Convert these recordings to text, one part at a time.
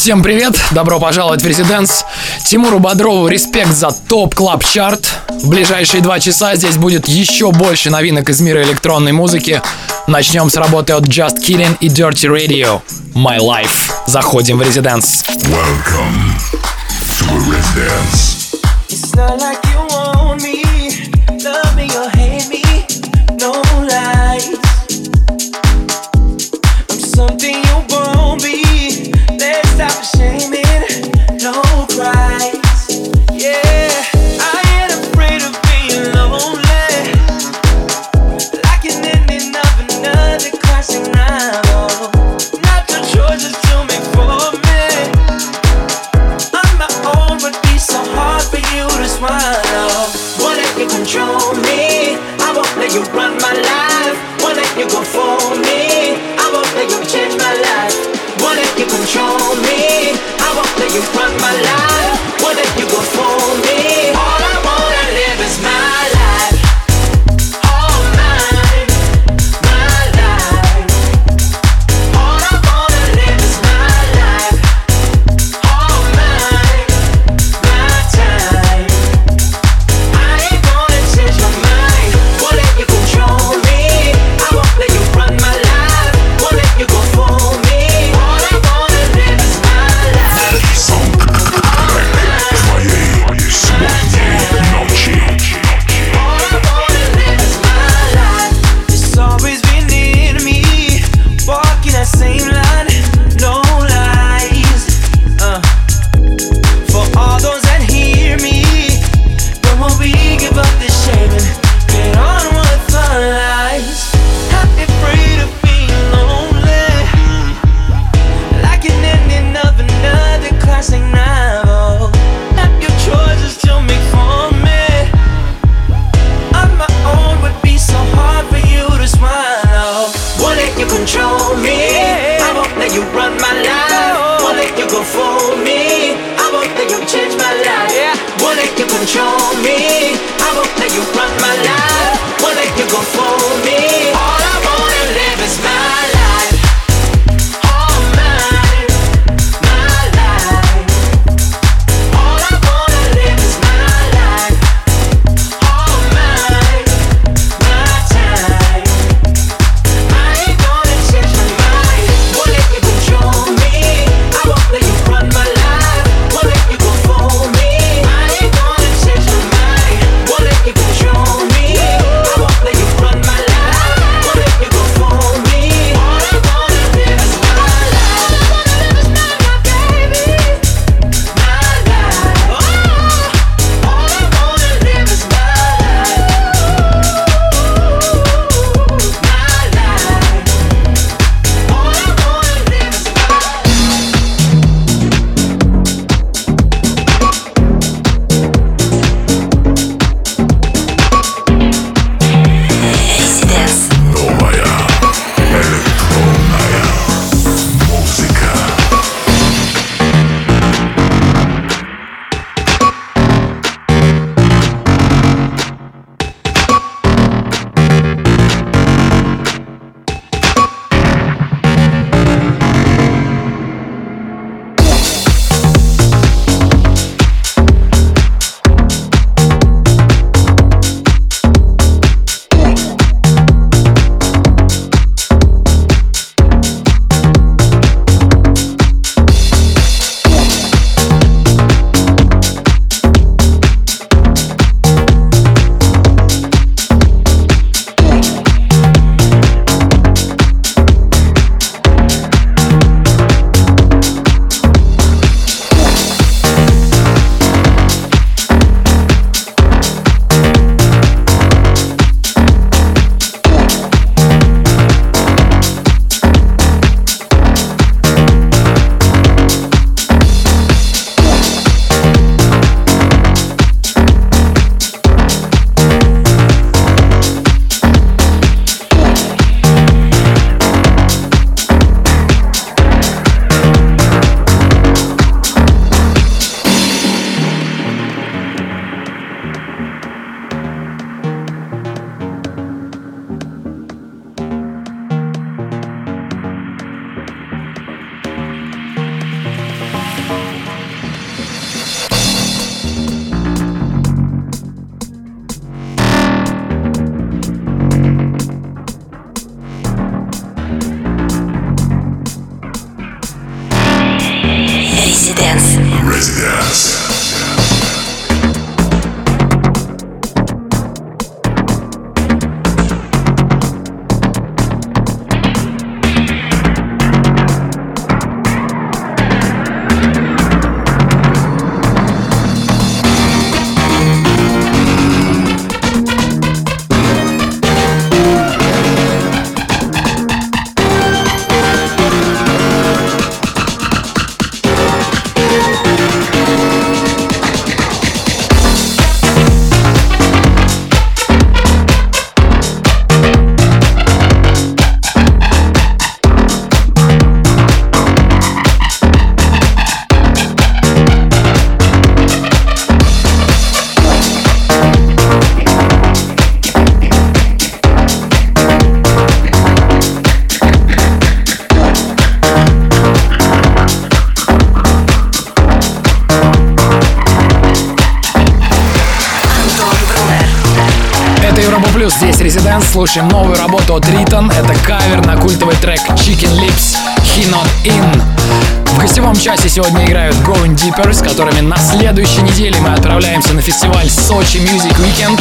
Всем привет, добро пожаловать в Резиденс. Тимуру Бодрову респект за топ клаб чарт. В ближайшие два часа здесь будет еще больше новинок из мира электронной музыки. Начнем с работы от Just Killing и Dirty Radio. My Life. Заходим в Резиденс. Welcome to a Residence. It's not like you want me, Слушаем новую работу от Ритон. Это кавер на культовый трек Chicken Lips He Not In. В гостевом часе сегодня играют Going Deeper, с которыми на следующей неделе мы отправляемся на фестиваль Сочи Music Weekend.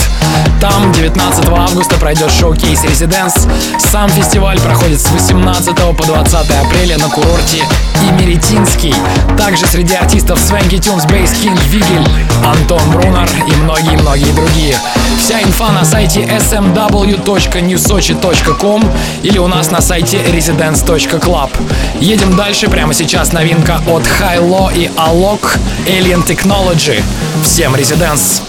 Там 19 августа пройдет шоу-кейс Residence. Сам фестиваль проходит с 18 по 20 апреля на курорте Имеретинский. Также среди артистов Свенки Тюнс, Бейс Кинг, Вигель, Антон Брунер и многие-многие другие. Вся инфа на сайте smw.newsochi.com или у нас на сайте residence.club. Едем дальше, прямо сейчас новинка от High и Alok Alien Technology. Всем Residence!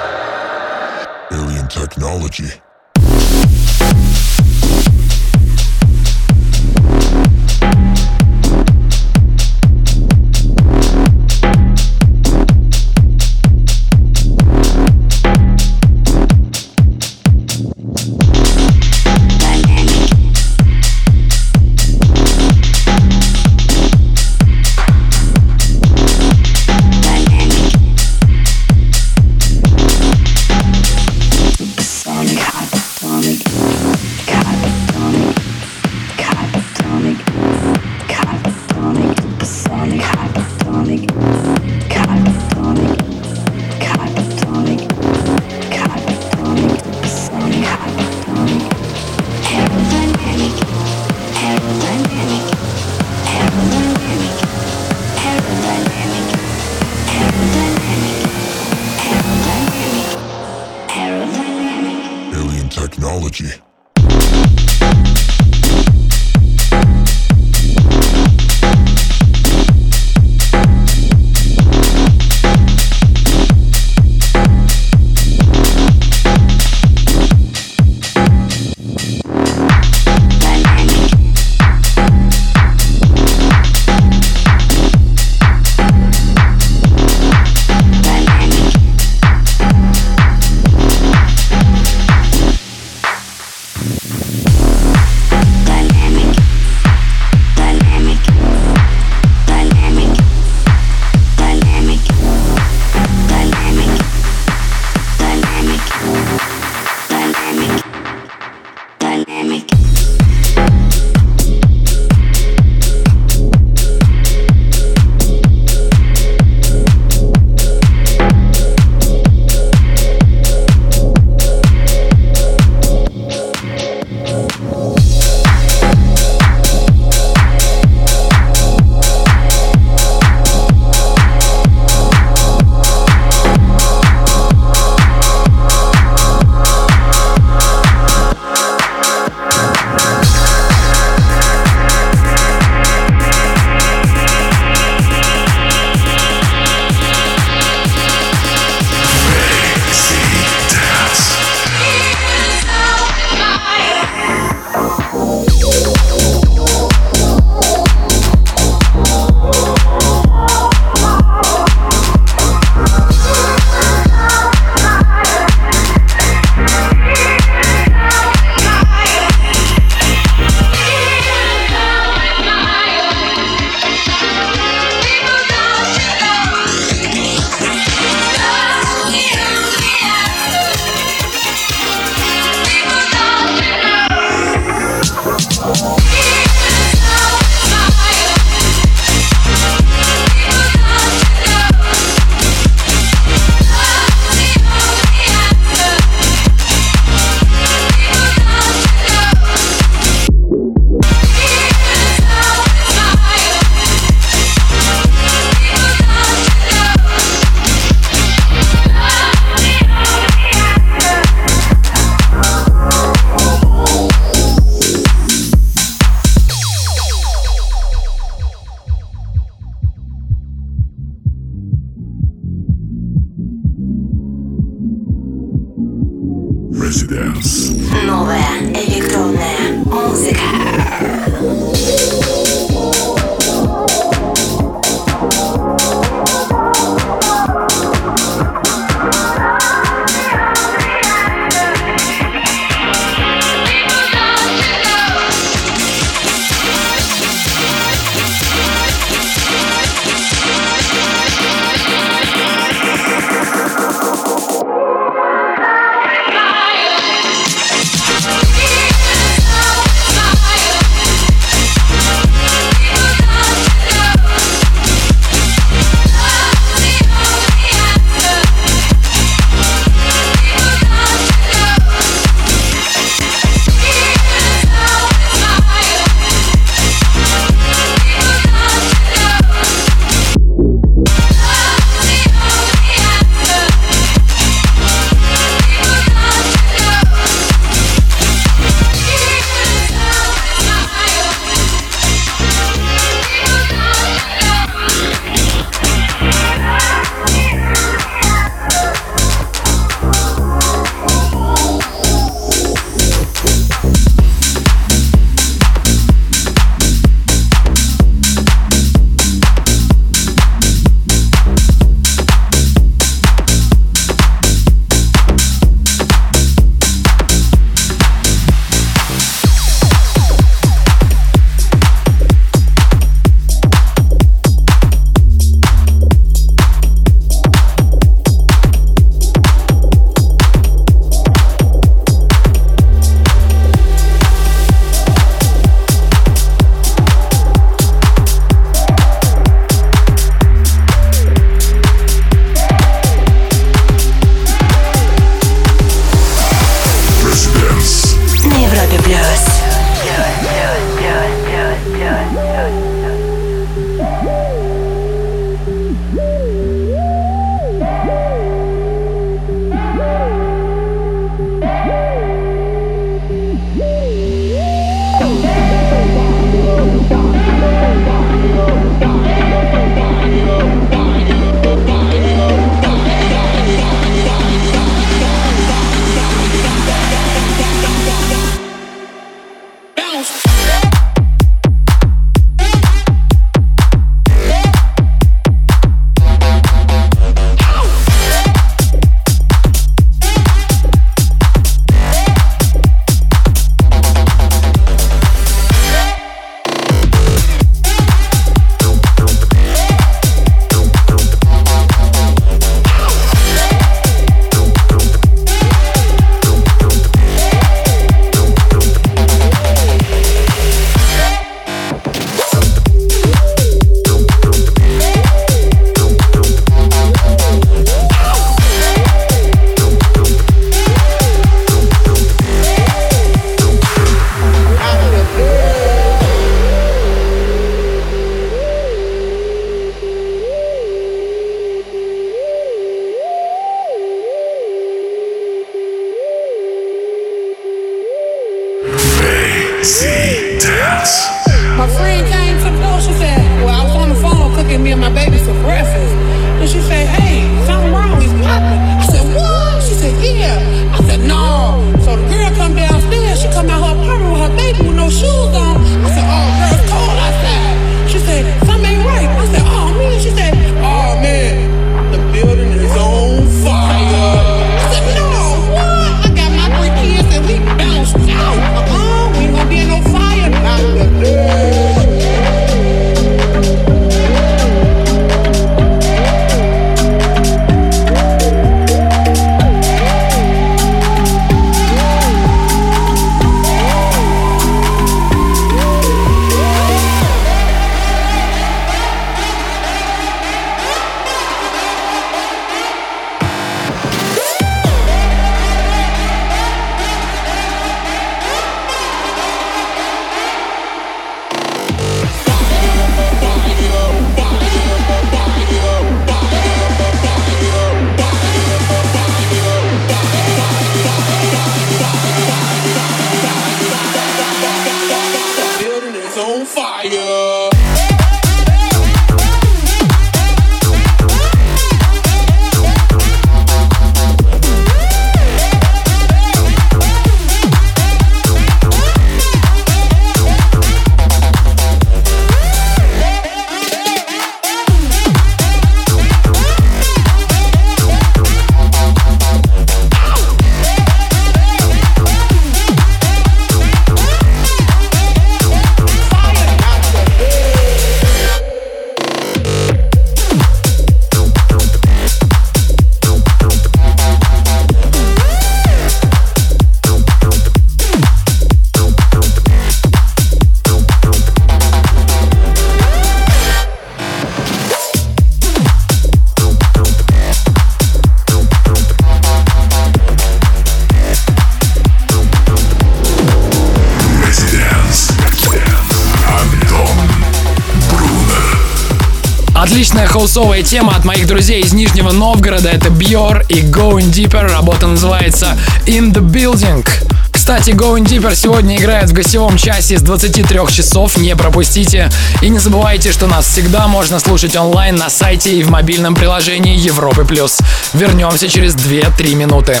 Отличная хаусовая тема от моих друзей из Нижнего Новгорода. Это Бьор и Going Deeper. Работа называется In the Building. Кстати, Going Deeper сегодня играет в гостевом часе с 23 часов, не пропустите. И не забывайте, что нас всегда можно слушать онлайн на сайте и в мобильном приложении Европы+. плюс. Вернемся через 2-3 минуты.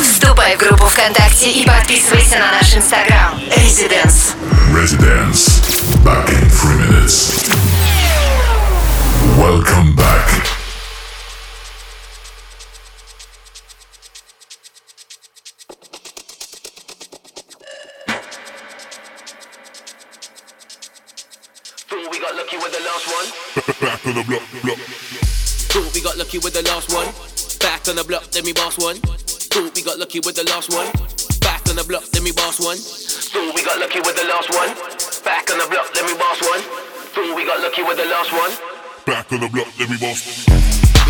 Вступай в группу ВКонтакте и подписывайся на наш инстаграм. Residence. Residence. Back in three minutes. Welcome back. we got lucky with the last one. Back on the block, block. Thought we got lucky with the last one. Back on the block, let me boss one. Thought we got lucky with the last one. Back on the block, let me boss one. Thought we got lucky with the last one. Back on the block, let me boss one. Thought we got lucky with the last one. Back on the block, let me boss.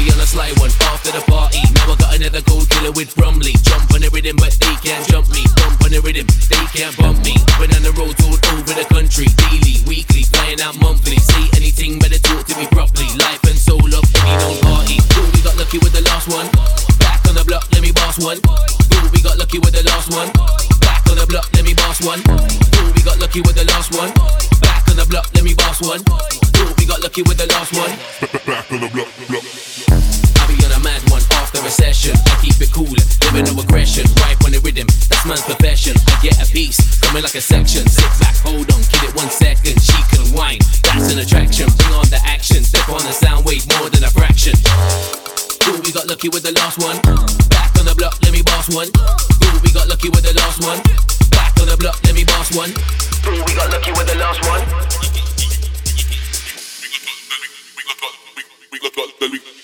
Be on a sly one after the party. Now I got another gold killer with Brumley. Jump on the rhythm, but they can't jump me. Bump on the rhythm, they can't bump me. Been on the road all over the country. Daily, weekly, flying out monthly. Say anything, better talk to me properly. Life and soul of any known party. Thought we got lucky with the last one. Back on the block, let me boss one. Thought we got lucky with the last one. Back on the block, let me boss one. Thought we got lucky with the last one. Back on the block, let me boss one. Thought we got lucky with the last one. Back on the block, block. I be on a mad one after a session. I keep it cool, living no aggression. Right on the rhythm, that's man's profession. I get a piece, coming like a section. Sit back, hold on, give it one second. She can whine, that's an attraction. Bring on the action, step on the sound wave more than a fraction. Ooh, we got lucky with the last one. Back on the block, let me boss one. Ooh, we got lucky with the last one. Back on the block, let me boss one. Ooh, we got lucky with the last one.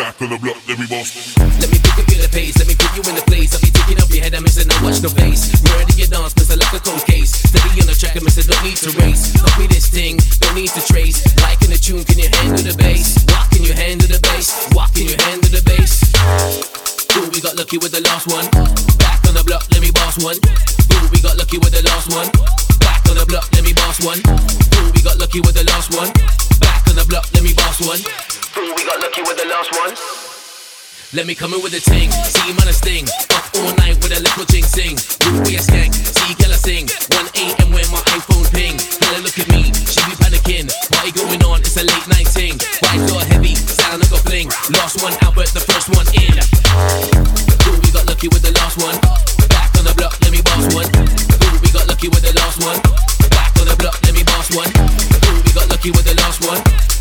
Back on the block, let me boss the the let me pick up your pace, let me put you in the place. I'll be taking up your head, I'm missing, no watch no face. Murder your dance, miss like a cold case. Steady on the track, I'm missing, don't need to race. Copy this thing, don't need to trace. Like in the tune, can you handle the bass? Walk can you handle the bass? Walk can you handle the bass? Ooh, we got lucky with the last one. Back on the block, let me boss one. Ooh, we got lucky with the last one. Back on the block, let me boss one. Ooh, we got lucky with the last one. Back on the block, let me boss one. Ooh, we got lucky with the last one. Let me come in with a ting, see him on a sting. Up all night with a little jing sing. Root be a skank, see girl I sing. 1 a.m. when my iPhone ping. Girl look at me, she be panicking. Party going on, it's a late night ting. Ride door heavy, sound like a fling. Lost one out, but the first one in. Ooh, we got lucky with the last one. Back on the block, let me boss one. Ooh, we got lucky with the last one. Back on the block, let me boss one. Ooh, we got lucky with the last one.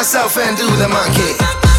myself and do the monkey.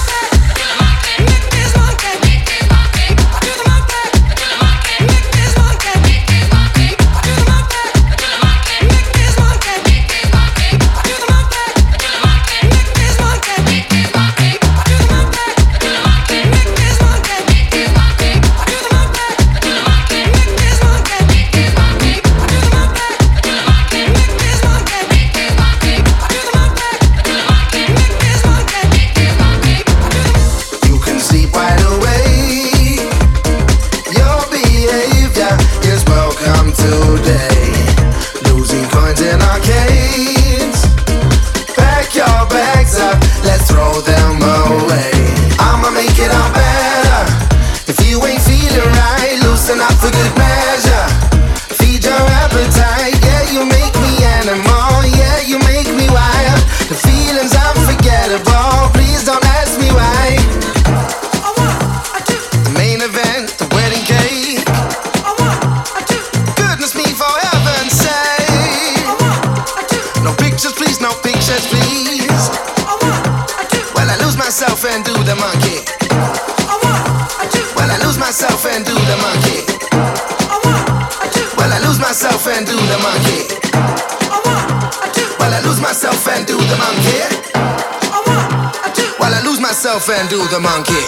the monkey.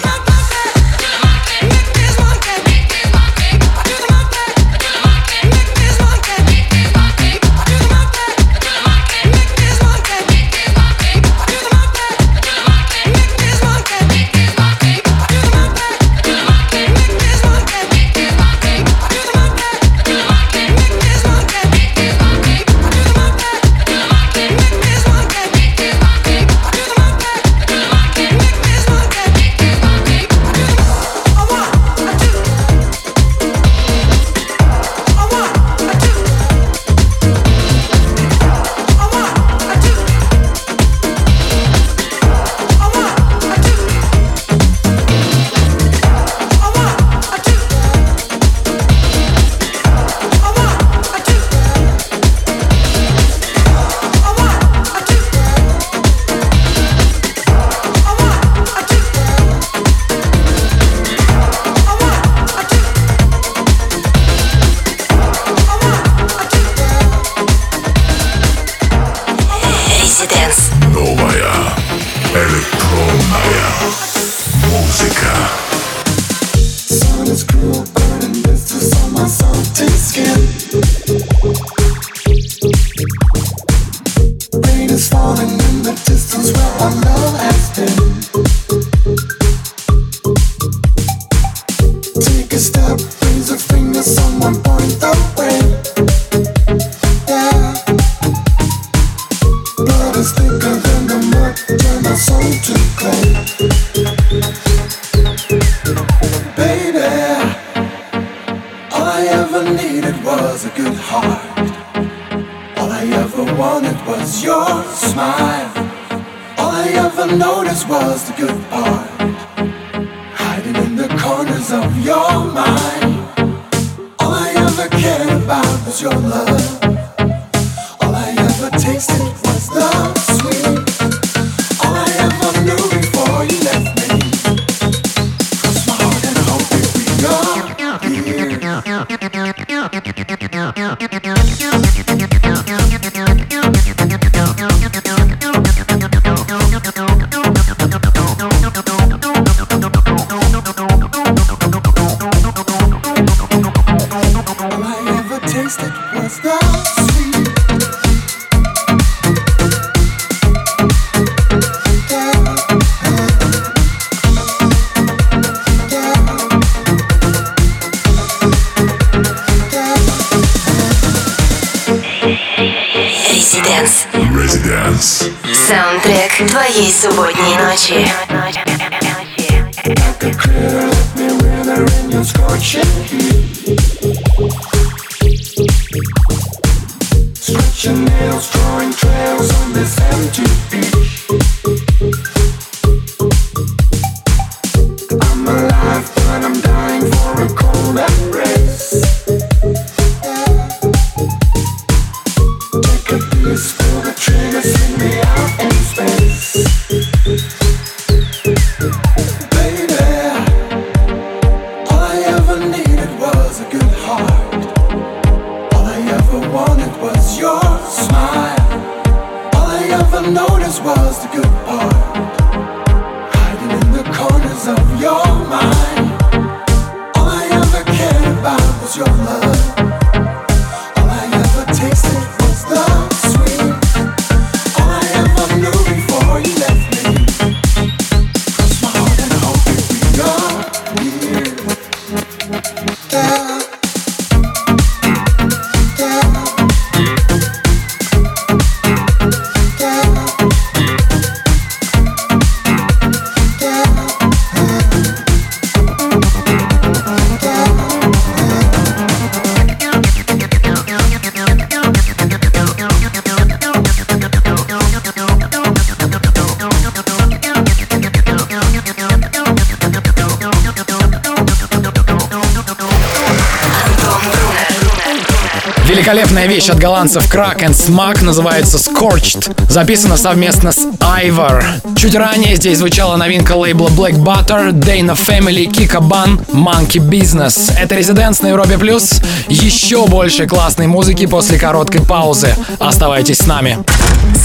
вещь от голландцев Crack and Smack называется Scorched. Записана совместно с Ivor. Чуть ранее здесь звучала новинка лейбла Black Butter, Dana Family, Kika Ban, Monkey Business. Это Резиденс на Европе Плюс. Еще больше классной музыки после короткой паузы. Оставайтесь с нами.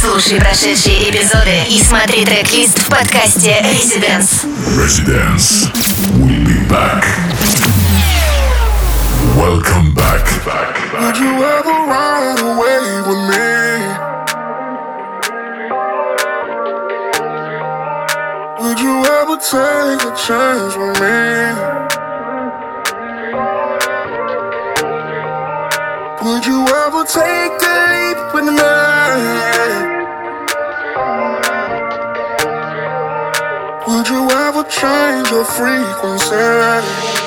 Слушай прошедшие эпизоды и смотри трек-лист в подкасте Residence. Residence. We'll be back. Welcome back. back, back. Would you ever ride away with me? Would you ever take a chance with me? Would you ever take a leap with me? Would you ever change your frequency?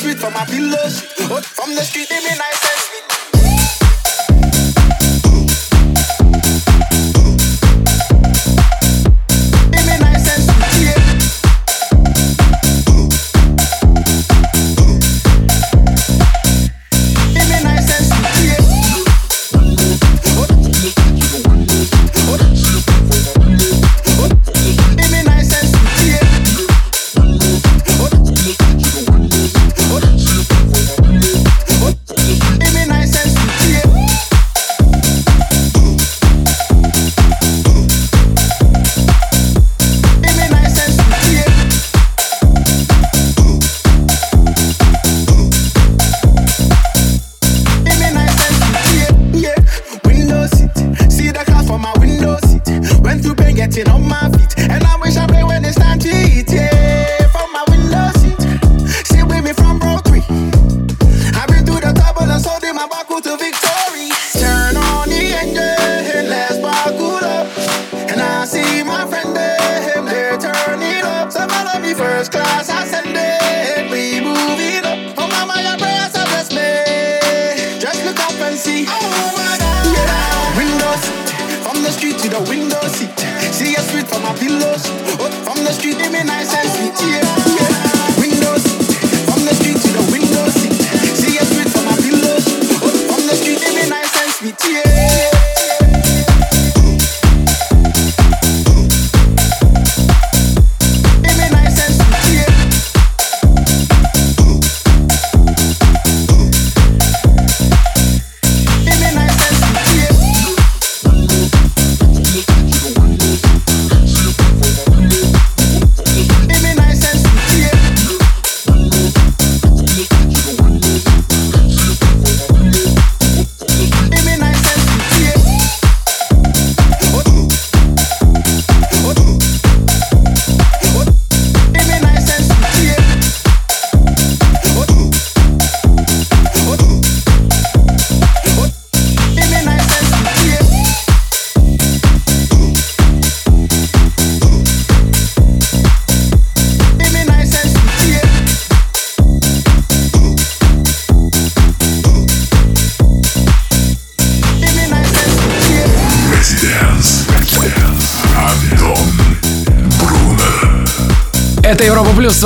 Sweet from my pillow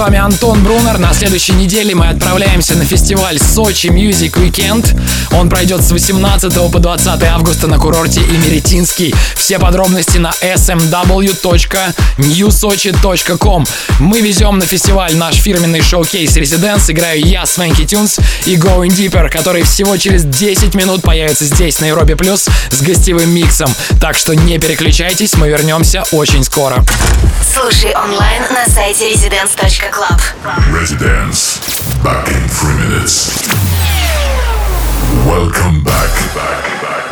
вами Антон Брунер. На следующей неделе мы отправляемся на фестиваль Сочи Music Weekend. Он пройдет с 18 по 20 августа на курорте Имеретинский. Все подробности на smw.newsochi.com. Эм мы везем на фестиваль наш фирменный шоу-кейс Residents. Играю я, Свенки Тюнс и Going Deeper, который всего через 10 минут появится здесь, на Европе Плюс, с гостевым миксом. Так что не переключайтесь, мы вернемся очень скоро. Слушай онлайн на сайте residence.club. Residence. Back in three minutes. Welcome back. back, back.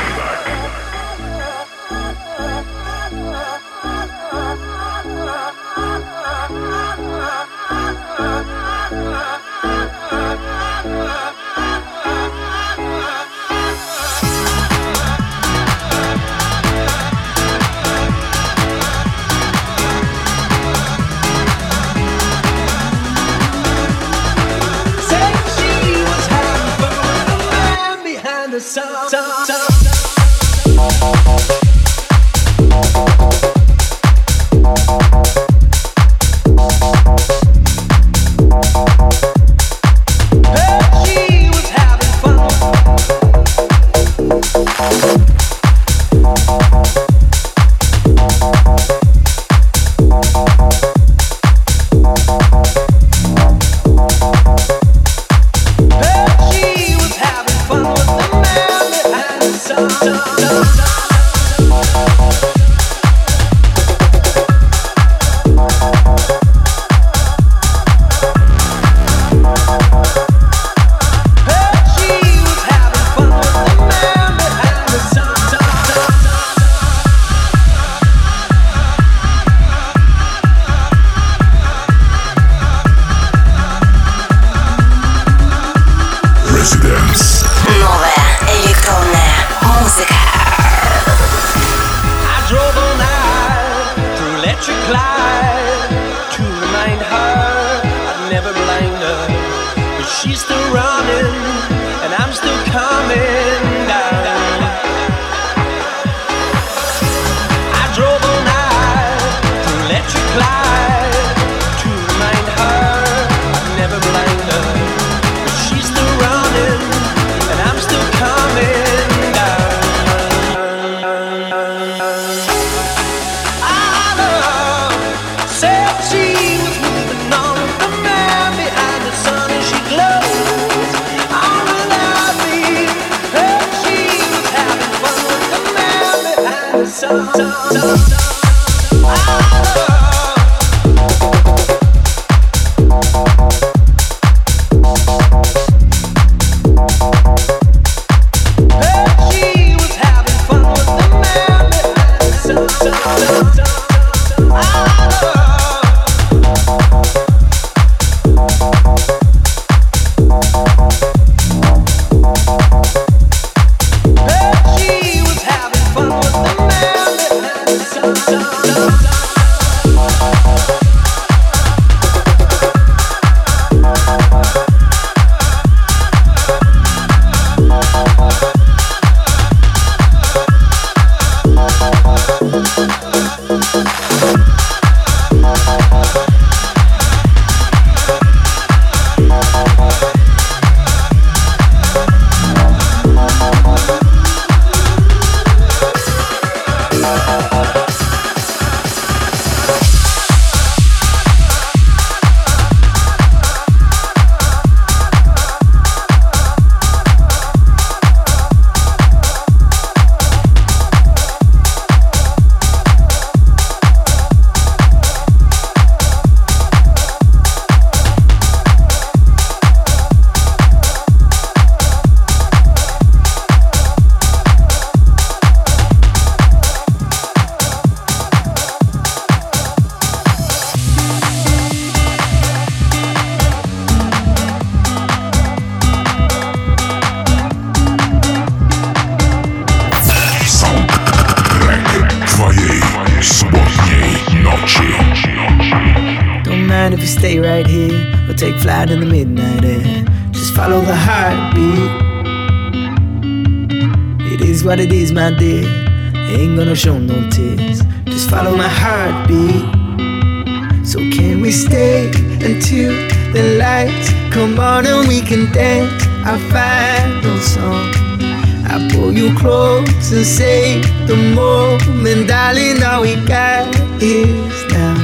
Pull you close and say the moment, darling, all we got is now.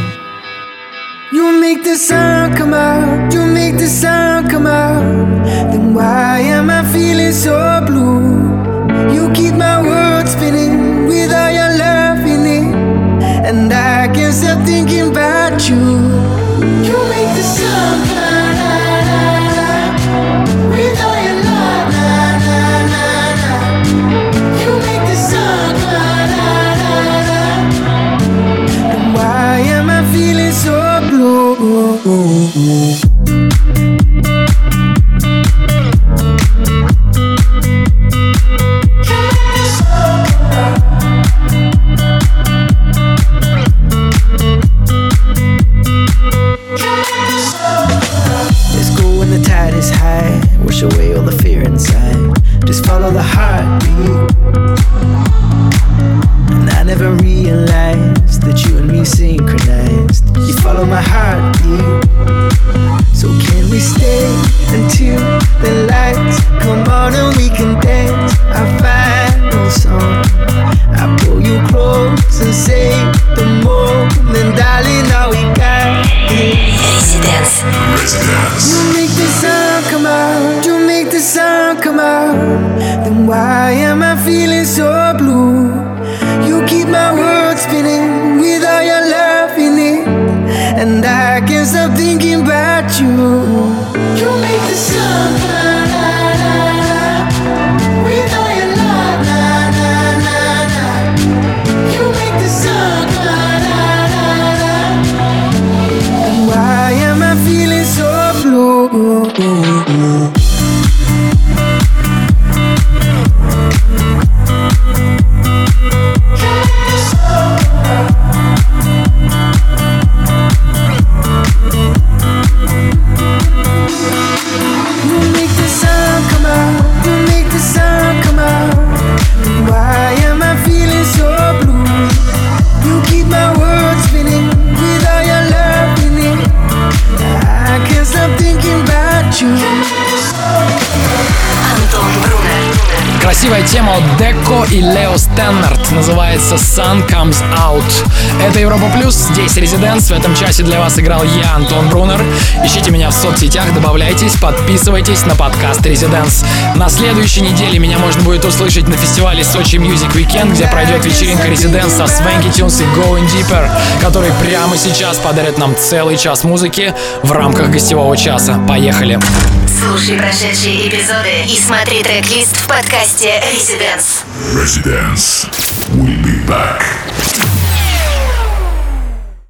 You make the sun come out, you make the sun come out. Then why am I feeling so blue? Follow и Лео Стеннард называется Sun Comes Out. Это Европа Плюс, здесь Резиденс. В этом часе для вас играл я, Антон Брунер. Ищите меня в соцсетях, добавляйтесь, подписывайтесь на подкаст Резиденс. На следующей неделе меня можно будет услышать на фестивале Сочи Music Weekend, где пройдет вечеринка Резиденс со Swanky Tunes и Going Deeper, который прямо сейчас подарит нам целый час музыки в рамках гостевого часа. Поехали! Слушай прошедшие эпизоды и смотри трек-лист в подкасте Residence. Residence. We'll be back.